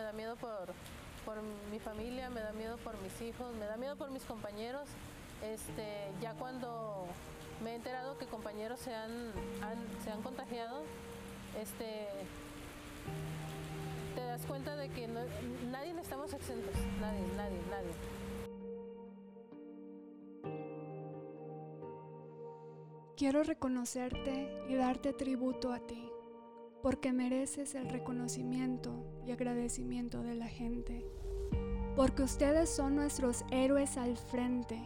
me da miedo por, por mi familia, me da miedo por mis hijos, me da miedo por mis compañeros. Este, ya cuando me he enterado que compañeros se han, se han contagiado, este, te das cuenta de que no- nadie estamos exentos, nadie, nadie, nadie. Quiero reconocerte y darte tributo a ti, porque mereces el reconocimiento y agradecimiento de la gente, porque ustedes son nuestros héroes al frente,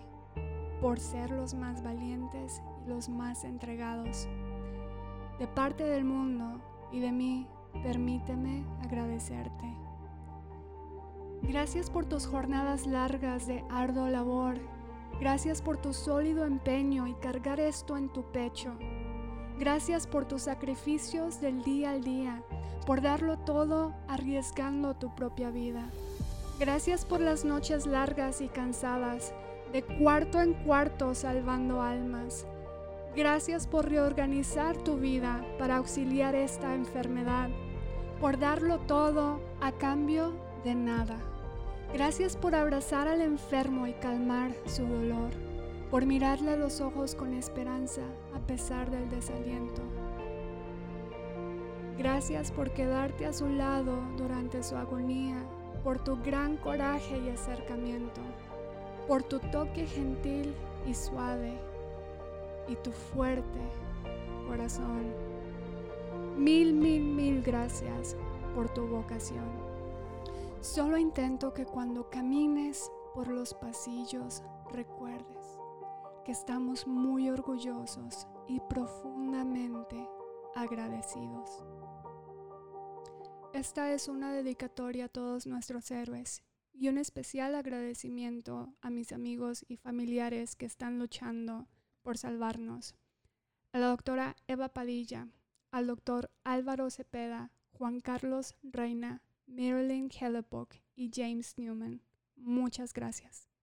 por ser los más valientes y los más entregados. De parte del mundo y de mí, permíteme agradecerte. Gracias por tus jornadas largas de arduo labor Gracias por tu sólido empeño y cargar esto en tu pecho. Gracias por tus sacrificios del día al día, por darlo todo arriesgando tu propia vida. Gracias por las noches largas y cansadas, de cuarto en cuarto salvando almas. Gracias por reorganizar tu vida para auxiliar esta enfermedad, por darlo todo a cambio de nada. Gracias por abrazar al enfermo y calmar su dolor, por mirarle a los ojos con esperanza a pesar del desaliento. Gracias por quedarte a su lado durante su agonía, por tu gran coraje y acercamiento, por tu toque gentil y suave y tu fuerte corazón. Mil, mil, mil gracias por tu vocación. Solo intento que cuando camines por los pasillos recuerdes que estamos muy orgullosos y profundamente agradecidos. Esta es una dedicatoria a todos nuestros héroes y un especial agradecimiento a mis amigos y familiares que están luchando por salvarnos. A la doctora Eva Padilla, al doctor Álvaro Cepeda, Juan Carlos Reina, Marilyn Hellebuck y James Newman. Muchas gracias.